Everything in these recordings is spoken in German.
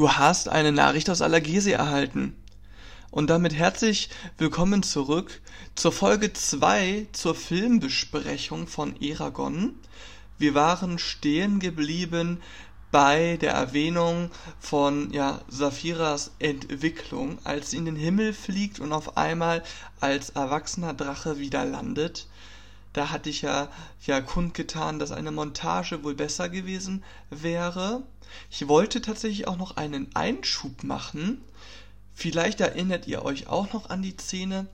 Du hast eine Nachricht aus Allergese erhalten. Und damit herzlich willkommen zurück zur Folge 2 zur Filmbesprechung von Eragon. Wir waren stehen geblieben bei der Erwähnung von ja, Saphiras Entwicklung, als sie in den Himmel fliegt und auf einmal als erwachsener Drache wieder landet. Da hatte ich ja, ja kundgetan, dass eine Montage wohl besser gewesen wäre. Ich wollte tatsächlich auch noch einen Einschub machen. Vielleicht erinnert ihr euch auch noch an die Szene,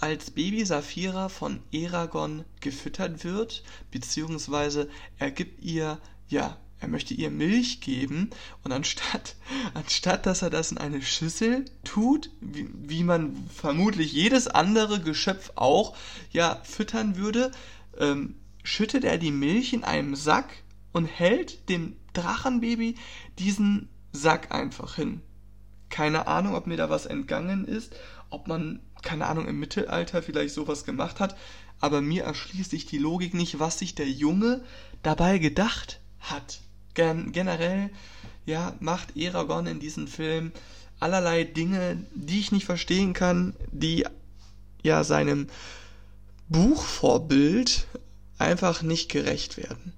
als Baby Saphira von Eragon gefüttert wird, beziehungsweise er gibt ihr, ja, er möchte ihr Milch geben und anstatt, anstatt dass er das in eine Schüssel tut, wie, wie man vermutlich jedes andere Geschöpf auch, ja, füttern würde, ähm, schüttet er die Milch in einem Sack und hält dem Drachenbaby diesen Sack einfach hin. Keine Ahnung, ob mir da was entgangen ist, ob man, keine Ahnung, im Mittelalter vielleicht sowas gemacht hat, aber mir erschließt sich die Logik nicht, was sich der Junge dabei gedacht hat. Gen generell, ja, macht Eragon in diesem Film allerlei Dinge, die ich nicht verstehen kann, die ja seinem Buchvorbild einfach nicht gerecht werden.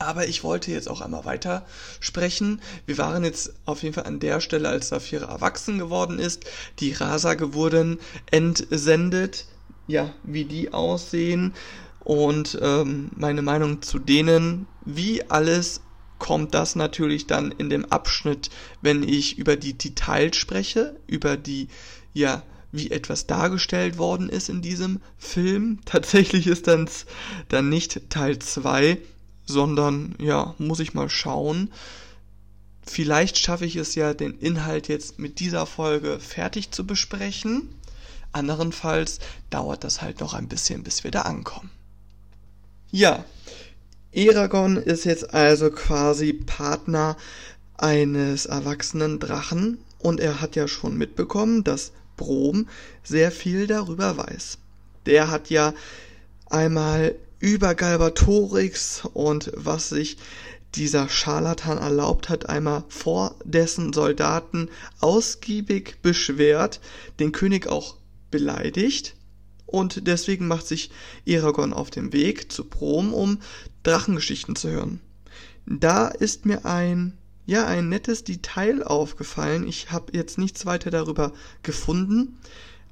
Aber ich wollte jetzt auch einmal weiter sprechen. Wir waren jetzt auf jeden Fall an der Stelle, als Saphira erwachsen geworden ist, die Rasage wurden entsendet, ja, wie die aussehen und ähm, meine Meinung zu denen, wie alles kommt das natürlich dann in dem Abschnitt, wenn ich über die Details spreche, über die, ja, wie etwas dargestellt worden ist in diesem Film. Tatsächlich ist dann, dann nicht Teil 2, sondern ja, muss ich mal schauen. Vielleicht schaffe ich es ja, den Inhalt jetzt mit dieser Folge fertig zu besprechen. Anderenfalls dauert das halt noch ein bisschen, bis wir da ankommen. Ja, Eragon ist jetzt also quasi Partner eines erwachsenen Drachen und er hat ja schon mitbekommen, dass Brom sehr viel darüber weiß. Der hat ja einmal über Galbatorix und was sich dieser Scharlatan erlaubt hat, einmal vor dessen Soldaten ausgiebig beschwert, den König auch beleidigt und deswegen macht sich Eragon auf den Weg zu Brom, um Drachengeschichten zu hören. Da ist mir ein ja ein nettes Detail aufgefallen. Ich habe jetzt nichts weiter darüber gefunden,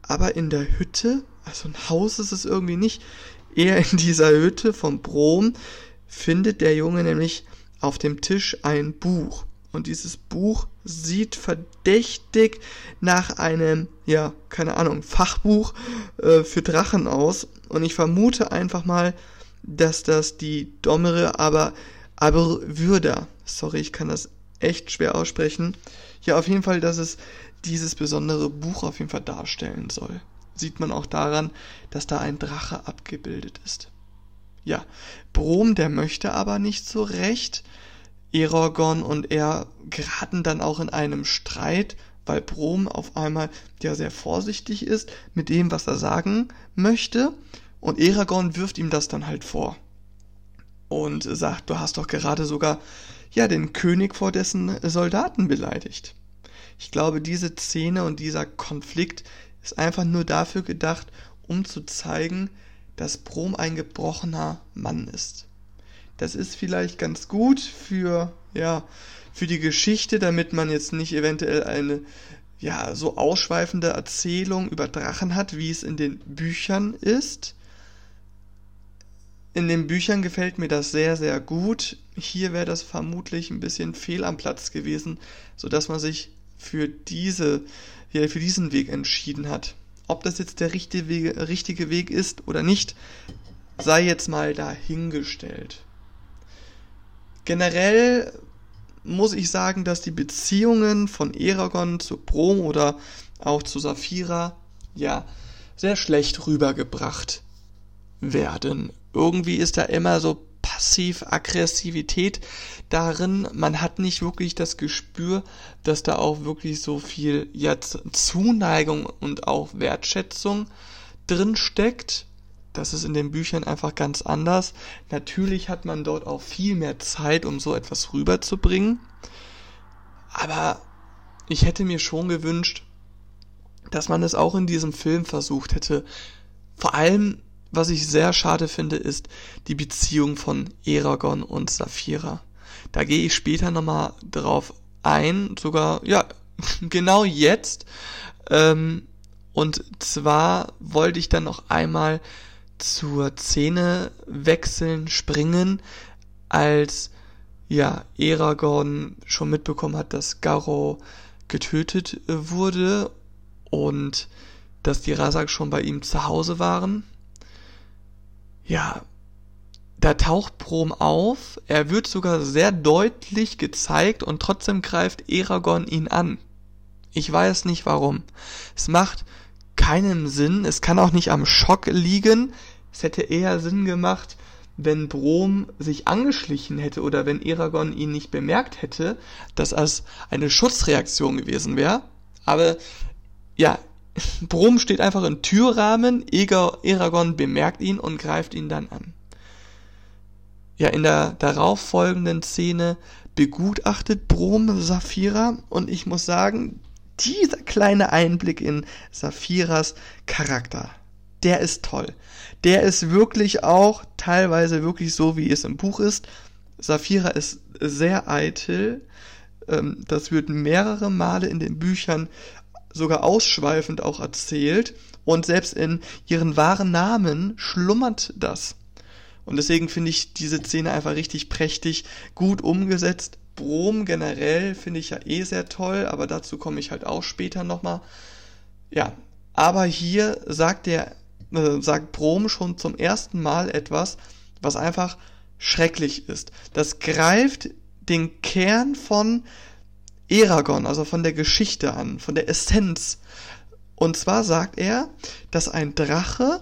aber in der Hütte, also ein Haus ist es irgendwie nicht, eher in dieser Hütte vom Brom findet der Junge nämlich auf dem Tisch ein Buch. Und dieses Buch sieht verdächtig nach einem, ja, keine Ahnung, Fachbuch äh, für Drachen aus. Und ich vermute einfach mal, dass das die Domere, aber, aber Würder, sorry, ich kann das echt schwer aussprechen. Ja, auf jeden Fall, dass es dieses besondere Buch auf jeden Fall darstellen soll sieht man auch daran, dass da ein Drache abgebildet ist. Ja, Brom, der möchte aber nicht so recht. Eragon und er geraten dann auch in einem Streit, weil Brom auf einmal ja sehr vorsichtig ist mit dem, was er sagen möchte. Und Eragon wirft ihm das dann halt vor. Und sagt, du hast doch gerade sogar ja den König vor dessen Soldaten beleidigt. Ich glaube, diese Szene und dieser Konflikt ist einfach nur dafür gedacht, um zu zeigen, dass Brom ein gebrochener Mann ist. Das ist vielleicht ganz gut für, ja, für die Geschichte, damit man jetzt nicht eventuell eine, ja, so ausschweifende Erzählung über Drachen hat, wie es in den Büchern ist. In den Büchern gefällt mir das sehr, sehr gut. Hier wäre das vermutlich ein bisschen fehl am Platz gewesen, sodass man sich für diese wie er für diesen Weg entschieden hat. Ob das jetzt der richtige Weg, richtige Weg ist oder nicht, sei jetzt mal dahingestellt. Generell muss ich sagen, dass die Beziehungen von Eragon zu Brom oder auch zu Saphira ja sehr schlecht rübergebracht werden. Irgendwie ist da immer so Passiv-Aggressivität darin. Man hat nicht wirklich das Gespür, dass da auch wirklich so viel jetzt Zuneigung und auch Wertschätzung drin steckt. Das ist in den Büchern einfach ganz anders. Natürlich hat man dort auch viel mehr Zeit, um so etwas rüberzubringen. Aber ich hätte mir schon gewünscht, dass man es auch in diesem Film versucht hätte. Vor allem, was ich sehr schade finde, ist die Beziehung von Eragon und Saphira. Da gehe ich später nochmal drauf ein, sogar, ja, genau jetzt. Ähm, und zwar wollte ich dann noch einmal zur Szene wechseln, springen, als ja, Eragon schon mitbekommen hat, dass Garo getötet wurde und dass die Rasak schon bei ihm zu Hause waren. Ja, da taucht Brom auf, er wird sogar sehr deutlich gezeigt und trotzdem greift Eragon ihn an. Ich weiß nicht warum. Es macht keinen Sinn, es kann auch nicht am Schock liegen. Es hätte eher Sinn gemacht, wenn Brom sich angeschlichen hätte oder wenn Eragon ihn nicht bemerkt hätte, dass das eine Schutzreaktion gewesen wäre. Aber ja, Brom steht einfach im Türrahmen, Eragon bemerkt ihn und greift ihn dann an. Ja, in der darauffolgenden Szene begutachtet Brom Saphira und ich muss sagen, dieser kleine Einblick in Saphiras Charakter, der ist toll. Der ist wirklich auch teilweise wirklich so, wie es im Buch ist. Saphira ist sehr eitel. Ähm, das wird mehrere Male in den Büchern sogar ausschweifend auch erzählt. Und selbst in ihren wahren Namen schlummert das. Und deswegen finde ich diese Szene einfach richtig prächtig, gut umgesetzt. Brom generell finde ich ja eh sehr toll, aber dazu komme ich halt auch später nochmal. Ja, aber hier sagt der, äh, sagt Brom schon zum ersten Mal etwas, was einfach schrecklich ist. Das greift den Kern von Eragon, also von der Geschichte an, von der Essenz. Und zwar sagt er, dass ein Drache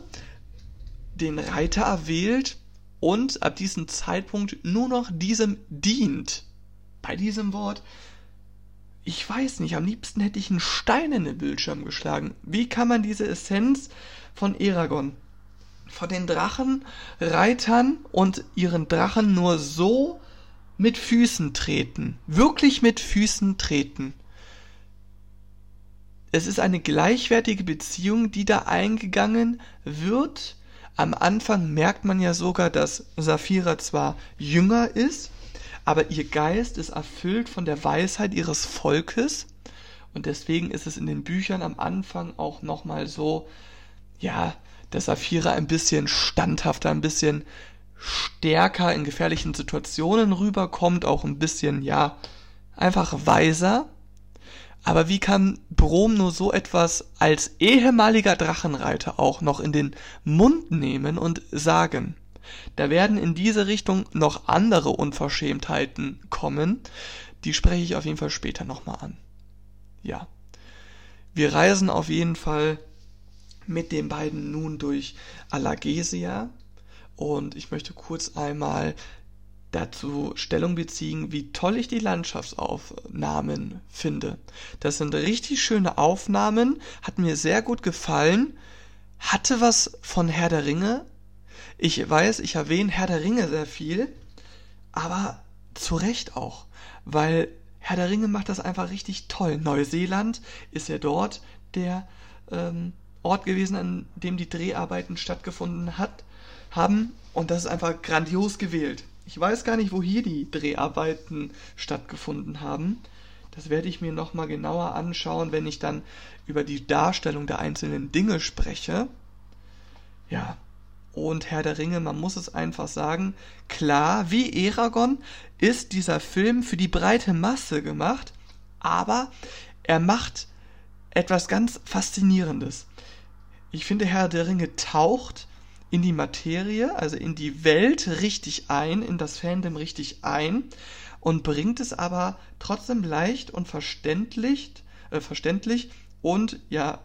den Reiter erwählt, und ab diesem Zeitpunkt nur noch diesem dient. Bei diesem Wort, ich weiß nicht, am liebsten hätte ich einen Stein in den Bildschirm geschlagen. Wie kann man diese Essenz von Eragon, von den Drachenreitern und ihren Drachen nur so mit Füßen treten, wirklich mit Füßen treten? Es ist eine gleichwertige Beziehung, die da eingegangen wird am Anfang merkt man ja sogar, dass Saphira zwar jünger ist, aber ihr Geist ist erfüllt von der Weisheit ihres Volkes und deswegen ist es in den Büchern am Anfang auch nochmal so, ja, dass Saphira ein bisschen standhafter, ein bisschen stärker in gefährlichen Situationen rüberkommt, auch ein bisschen, ja, einfach weiser. Aber wie kann Brom nur so etwas als ehemaliger Drachenreiter auch noch in den Mund nehmen und sagen? Da werden in diese Richtung noch andere Unverschämtheiten kommen, die spreche ich auf jeden Fall später nochmal an. Ja. Wir reisen auf jeden Fall mit den beiden nun durch Alagesia und ich möchte kurz einmal dazu Stellung beziehen, wie toll ich die Landschaftsaufnahmen finde. Das sind richtig schöne Aufnahmen, hat mir sehr gut gefallen, hatte was von Herr der Ringe. Ich weiß, ich erwähne Herr der Ringe sehr viel, aber zu Recht auch, weil Herr der Ringe macht das einfach richtig toll. Neuseeland ist ja dort der ähm, Ort gewesen, an dem die Dreharbeiten stattgefunden hat, haben und das ist einfach grandios gewählt. Ich weiß gar nicht, wo hier die Dreharbeiten stattgefunden haben. Das werde ich mir nochmal genauer anschauen, wenn ich dann über die Darstellung der einzelnen Dinge spreche. Ja, und Herr der Ringe, man muss es einfach sagen, klar, wie Eragon ist dieser Film für die breite Masse gemacht, aber er macht etwas ganz Faszinierendes. Ich finde, Herr der Ringe taucht in die Materie, also in die Welt richtig ein, in das Fandom richtig ein und bringt es aber trotzdem leicht und verständlich, äh, verständlich und ja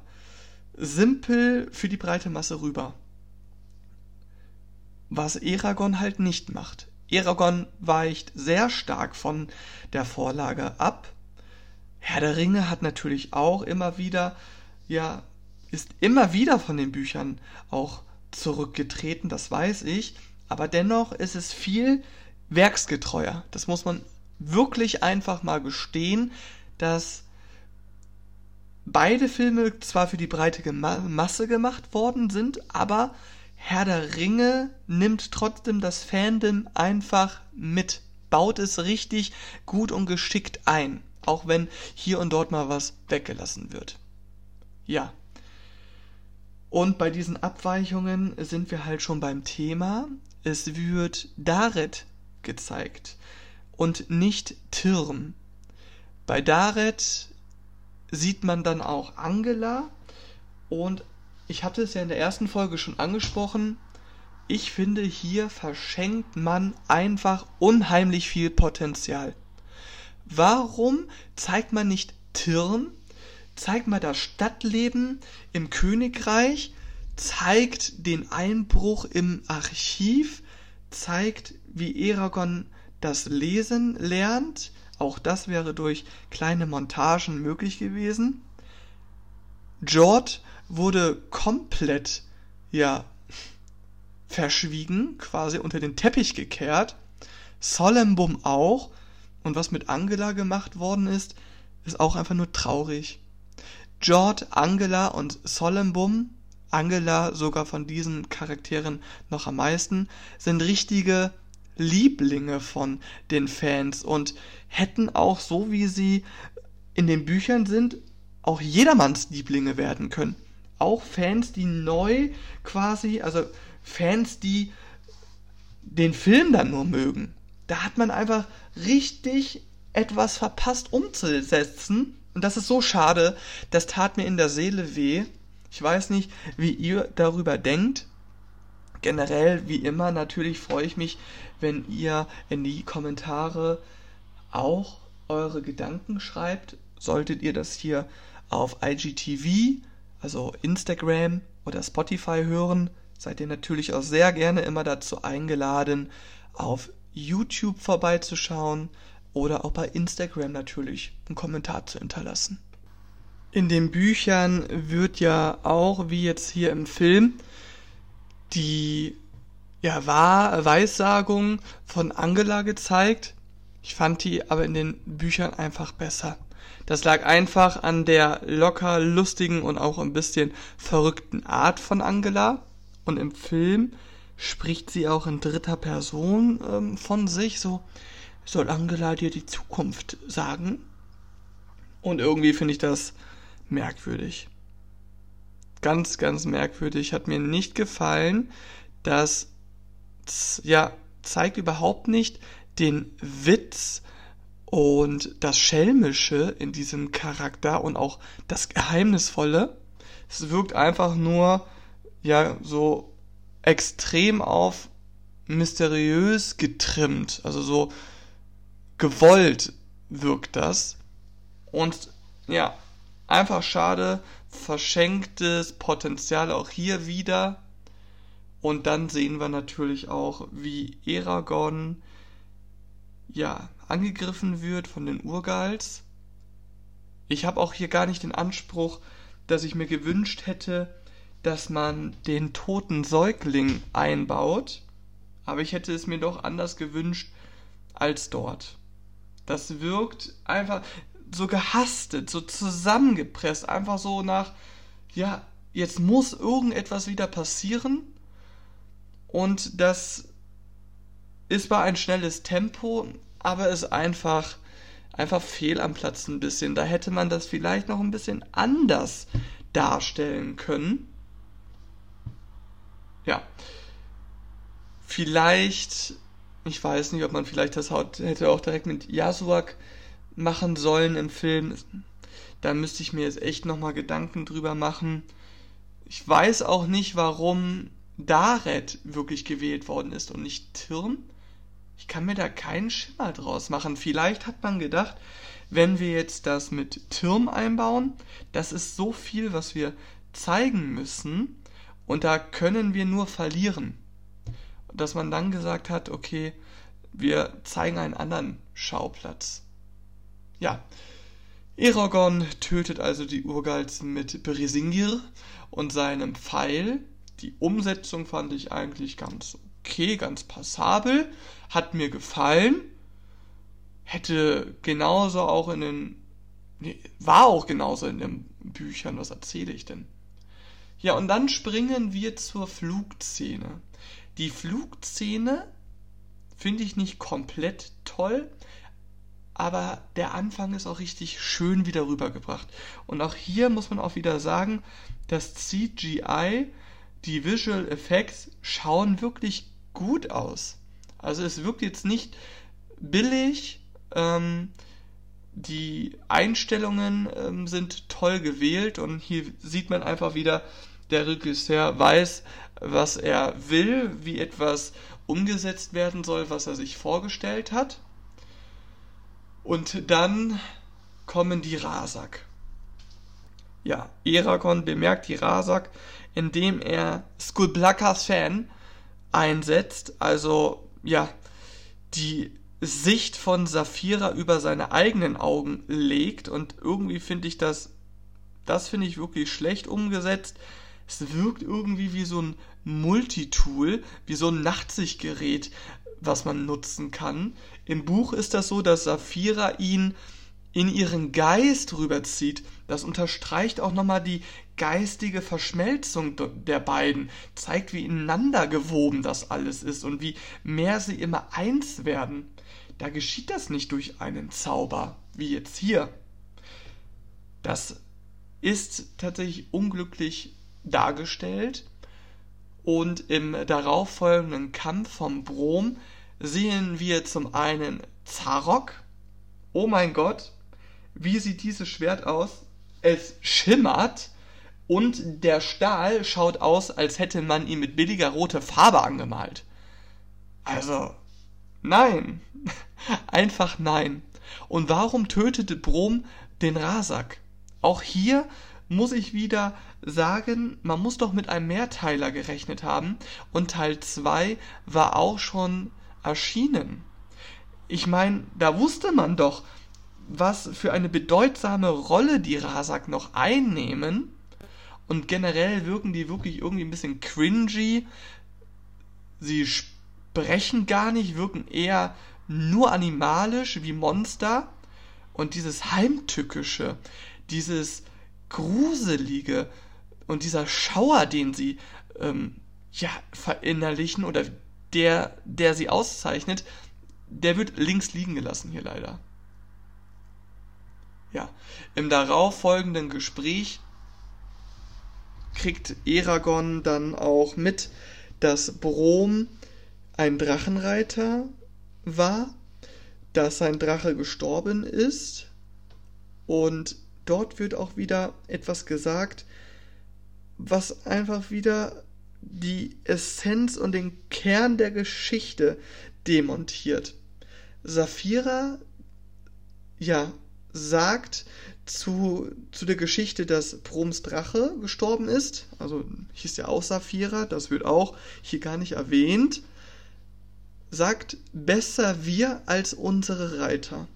simpel für die breite Masse rüber. Was Eragon halt nicht macht. Eragon weicht sehr stark von der Vorlage ab. Herr der Ringe hat natürlich auch immer wieder, ja, ist immer wieder von den Büchern auch zurückgetreten, das weiß ich, aber dennoch ist es viel werksgetreuer. Das muss man wirklich einfach mal gestehen. dass beide Filme zwar für die breite Masse gemacht worden sind, aber Herr der Ringe nimmt trotzdem das Fandom einfach mit, baut es richtig gut und geschickt ein, auch wenn hier und dort mal was weggelassen wird. Ja. Und bei diesen Abweichungen sind wir halt schon beim Thema. Es wird Daret gezeigt und nicht Tirm. Bei Daret sieht man dann auch Angela und ich hatte es ja in der ersten Folge schon angesprochen. Ich finde, hier verschenkt man einfach unheimlich viel Potenzial. Warum zeigt man nicht Tirn? Zeigt mal das Stadtleben im Königreich, zeigt den Einbruch im Archiv, zeigt, wie Eragon das Lesen lernt. Auch das wäre durch kleine Montagen möglich gewesen. George wurde komplett, ja, verschwiegen, quasi unter den Teppich gekehrt. Solembum auch. Und was mit Angela gemacht worden ist, ist auch einfach nur traurig. George, Angela und Solembum, Angela sogar von diesen Charakteren noch am meisten, sind richtige Lieblinge von den Fans und hätten auch so wie sie in den Büchern sind, auch jedermanns Lieblinge werden können. Auch Fans, die neu quasi, also Fans, die den Film dann nur mögen. Da hat man einfach richtig etwas verpasst umzusetzen. Und das ist so schade. Das tat mir in der Seele weh. Ich weiß nicht, wie ihr darüber denkt. Generell, wie immer, natürlich freue ich mich, wenn ihr in die Kommentare auch eure Gedanken schreibt. Solltet ihr das hier auf IGTV, also Instagram oder Spotify hören, seid ihr natürlich auch sehr gerne immer dazu eingeladen, auf YouTube vorbeizuschauen oder auch bei Instagram natürlich einen Kommentar zu hinterlassen. In den Büchern wird ja auch, wie jetzt hier im Film, die ja, Wahr Weissagung von Angela gezeigt. Ich fand die aber in den Büchern einfach besser. Das lag einfach an der locker lustigen und auch ein bisschen verrückten Art von Angela. Und im Film spricht sie auch in dritter Person ähm, von sich, so soll Angela dir die Zukunft sagen? Und irgendwie finde ich das merkwürdig. Ganz, ganz merkwürdig. Hat mir nicht gefallen, dass ja zeigt überhaupt nicht den Witz und das Schelmische in diesem Charakter und auch das Geheimnisvolle. Es wirkt einfach nur ja so extrem auf mysteriös getrimmt, also so gewollt wirkt das. Und ja, einfach schade, verschenktes Potenzial auch hier wieder. Und dann sehen wir natürlich auch, wie Eragon ja angegriffen wird von den Urgals. Ich habe auch hier gar nicht den Anspruch, dass ich mir gewünscht hätte, dass man den toten Säugling einbaut, aber ich hätte es mir doch anders gewünscht als dort. Das wirkt einfach so gehastet, so zusammengepresst, einfach so nach, ja, jetzt muss irgendetwas wieder passieren und das ist bei ein schnelles Tempo, aber ist einfach, einfach fehl am Platz ein bisschen. Da hätte man das vielleicht noch ein bisschen anders darstellen können. Ja. Vielleicht, ich weiß nicht, ob man vielleicht das hätte auch direkt mit Yasuak machen sollen im Film. Da müsste ich mir jetzt echt nochmal Gedanken drüber machen. Ich weiß auch nicht, warum Daret wirklich gewählt worden ist und nicht Tirn. Ich kann mir da keinen Schimmer draus machen. Vielleicht hat man gedacht, wenn wir jetzt das mit Tirn einbauen, das ist so viel, was wir zeigen müssen und da können wir nur verlieren. Dass man dann gesagt hat, okay, wir zeigen einen anderen Schauplatz. Ja, Eragon tötet also die Urgals mit Brisingir und seinem Pfeil, die Umsetzung fand ich eigentlich ganz okay, ganz passabel, hat mir gefallen. Hätte genauso auch in den Nee, war auch genauso in den Büchern. Was erzähle ich denn? Ja, und dann springen wir zur Flugszene. Die Flugszene finde ich nicht komplett toll, aber der Anfang ist auch richtig schön wieder rübergebracht. Und auch hier muss man auch wieder sagen, das CGI, die Visual Effects schauen wirklich gut aus. Also es wirkt jetzt nicht billig, ähm, die Einstellungen ähm, sind toll gewählt und hier sieht man einfach wieder, der Regisseur weiß, was er will, wie etwas umgesetzt werden soll, was er sich vorgestellt hat. Und dann kommen die Rasak. Ja, Eragon bemerkt die Rasak, indem er Skullblackers Fan einsetzt, also ja, die Sicht von Saphira über seine eigenen Augen legt und irgendwie finde ich das, das finde ich wirklich schlecht umgesetzt. Es wirkt irgendwie wie so ein Multitool, wie so ein Nachtsichtgerät, was man nutzen kann. Im Buch ist das so, dass Saphira ihn in ihren Geist rüberzieht. Das unterstreicht auch nochmal die geistige Verschmelzung der beiden, zeigt, wie ineinander gewoben das alles ist und wie mehr sie immer eins werden. Da geschieht das nicht durch einen Zauber, wie jetzt hier. Das ist tatsächlich unglücklich dargestellt und im darauffolgenden Kampf vom Brom sehen wir zum einen Zarok. Oh mein Gott, wie sieht dieses Schwert aus? Es schimmert und der Stahl schaut aus, als hätte man ihn mit billiger roter Farbe angemalt. Also, nein. Einfach nein. Und warum tötete Brom den Rasak? Auch hier muss ich wieder sagen, man muss doch mit einem Mehrteiler gerechnet haben und Teil 2 war auch schon erschienen. Ich meine, da wusste man doch, was für eine bedeutsame Rolle die Rasak noch einnehmen. Und generell wirken die wirklich irgendwie ein bisschen cringy. Sie sprechen gar nicht, wirken eher nur animalisch wie Monster. Und dieses Heimtückische, dieses Gruselige und dieser Schauer, den sie ähm, ja, verinnerlichen oder der, der sie auszeichnet, der wird links liegen gelassen hier leider. Ja, im darauffolgenden Gespräch kriegt Eragon dann auch mit, dass Brom ein Drachenreiter war, dass sein Drache gestorben ist und dort wird auch wieder etwas gesagt, was einfach wieder die Essenz und den Kern der Geschichte demontiert. Saphira, ja, sagt zu, zu der Geschichte, dass Proms Drache gestorben ist. Also hieß ja auch Saphira, das wird auch hier gar nicht erwähnt. Sagt, besser wir als unsere Reiter.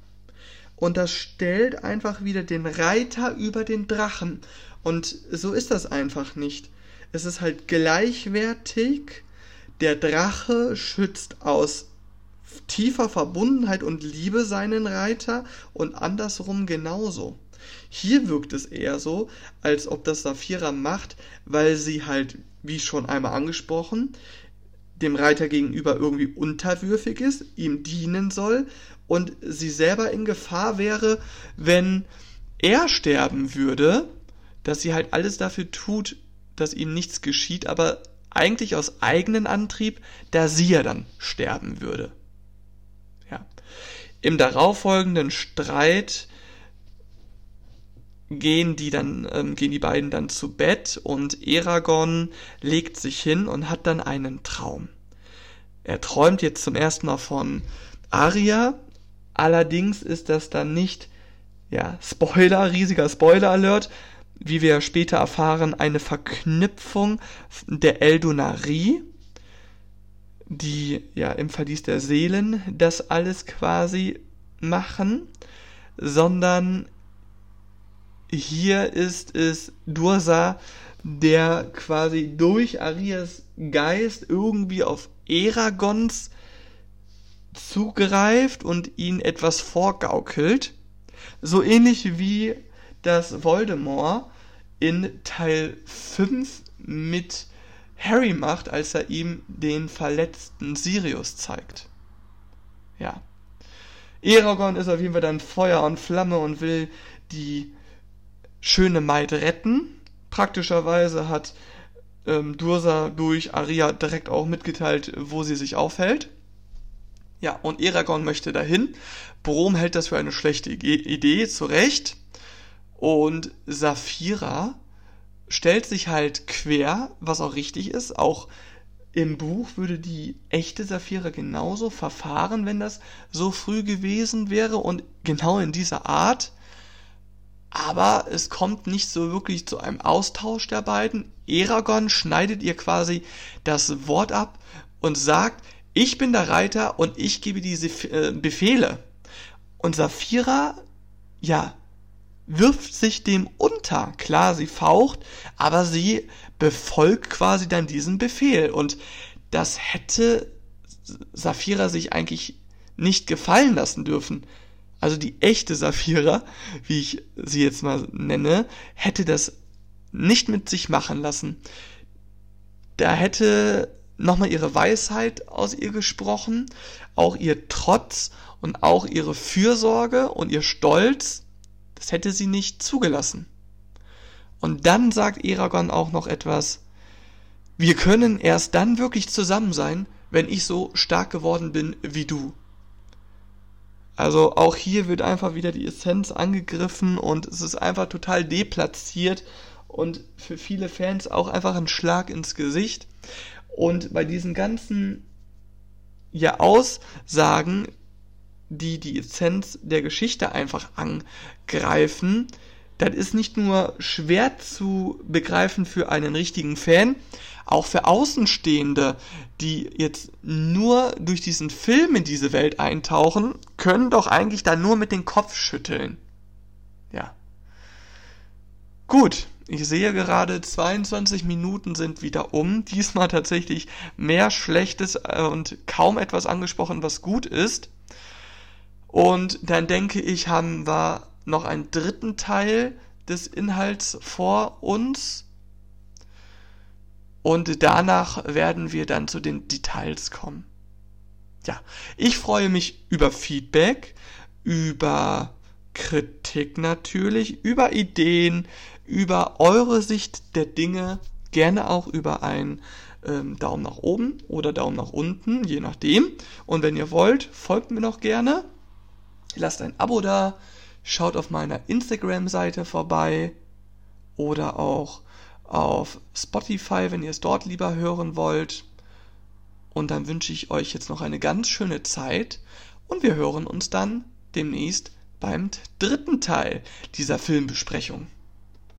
Und das stellt einfach wieder den Reiter über den Drachen. Und so ist das einfach nicht. Es ist halt gleichwertig. Der Drache schützt aus tiefer Verbundenheit und Liebe seinen Reiter und andersrum genauso. Hier wirkt es eher so, als ob das Saphira macht, weil sie halt, wie schon einmal angesprochen, dem Reiter gegenüber irgendwie unterwürfig ist, ihm dienen soll und sie selber in Gefahr wäre, wenn er sterben würde, dass sie halt alles dafür tut, dass ihm nichts geschieht, aber eigentlich aus eigenem Antrieb, da sie ja dann sterben würde. Ja. Im darauffolgenden Streit gehen die dann, ähm, gehen die beiden dann zu Bett und Eragon legt sich hin und hat dann einen Traum. Er träumt jetzt zum ersten Mal von Arya, allerdings ist das dann nicht, ja, Spoiler, riesiger Spoiler-Alert, wie wir später erfahren, eine Verknüpfung der Eldonarie, die ja im Verlies der Seelen das alles quasi machen, sondern hier ist es Dursa, der quasi durch Arias Geist irgendwie auf Eragons zugreift und ihn etwas vorgaukelt. So ähnlich wie das Voldemort in Teil 5 mit Harry macht, als er ihm den verletzten Sirius zeigt. Ja. Eragon ist auf jeden Fall dann Feuer und Flamme und will die schöne Maid retten. Praktischerweise hat ähm, Dursa durch Aria direkt auch mitgeteilt, wo sie sich aufhält. Ja, und Eragon möchte dahin. Brom hält das für eine schlechte Idee, zu Recht. Und Saphira stellt sich halt quer, was auch richtig ist. Auch im Buch würde die echte Saphira genauso verfahren, wenn das so früh gewesen wäre und genau in dieser Art. Aber es kommt nicht so wirklich zu einem Austausch der beiden. Eragon schneidet ihr quasi das Wort ab und sagt, ich bin der Reiter und ich gebe diese äh, Befehle. Und Saphira, ja, wirft sich dem unter. Klar, sie faucht, aber sie befolgt quasi dann diesen Befehl. Und das hätte Saphira sich eigentlich nicht gefallen lassen dürfen. Also die echte Saphira, wie ich sie jetzt mal nenne, hätte das nicht mit sich machen lassen. Da hätte nochmal ihre Weisheit aus ihr gesprochen, auch ihr Trotz und auch ihre Fürsorge und ihr Stolz das hätte sie nicht zugelassen. Und dann sagt Eragon auch noch etwas, wir können erst dann wirklich zusammen sein, wenn ich so stark geworden bin wie du. Also auch hier wird einfach wieder die Essenz angegriffen und es ist einfach total deplatziert und für viele Fans auch einfach ein Schlag ins Gesicht. Und bei diesen ganzen ja Aussagen die die Essenz der Geschichte einfach angreifen, das ist nicht nur schwer zu begreifen für einen richtigen Fan, auch für Außenstehende, die jetzt nur durch diesen Film in diese Welt eintauchen, können doch eigentlich da nur mit dem Kopf schütteln. Ja. Gut, ich sehe gerade 22 Minuten sind wieder um. Diesmal tatsächlich mehr Schlechtes und kaum etwas angesprochen, was gut ist. Und dann denke ich, haben wir noch einen dritten Teil des Inhalts vor uns. Und danach werden wir dann zu den Details kommen. Ja, ich freue mich über Feedback, über Kritik natürlich, über Ideen, über eure Sicht der Dinge, gerne auch über einen ähm, Daumen nach oben oder Daumen nach unten, je nachdem. Und wenn ihr wollt, folgt mir noch gerne. Lasst ein Abo da, schaut auf meiner Instagram-Seite vorbei oder auch auf Spotify, wenn ihr es dort lieber hören wollt. Und dann wünsche ich euch jetzt noch eine ganz schöne Zeit und wir hören uns dann demnächst beim dritten Teil dieser Filmbesprechung.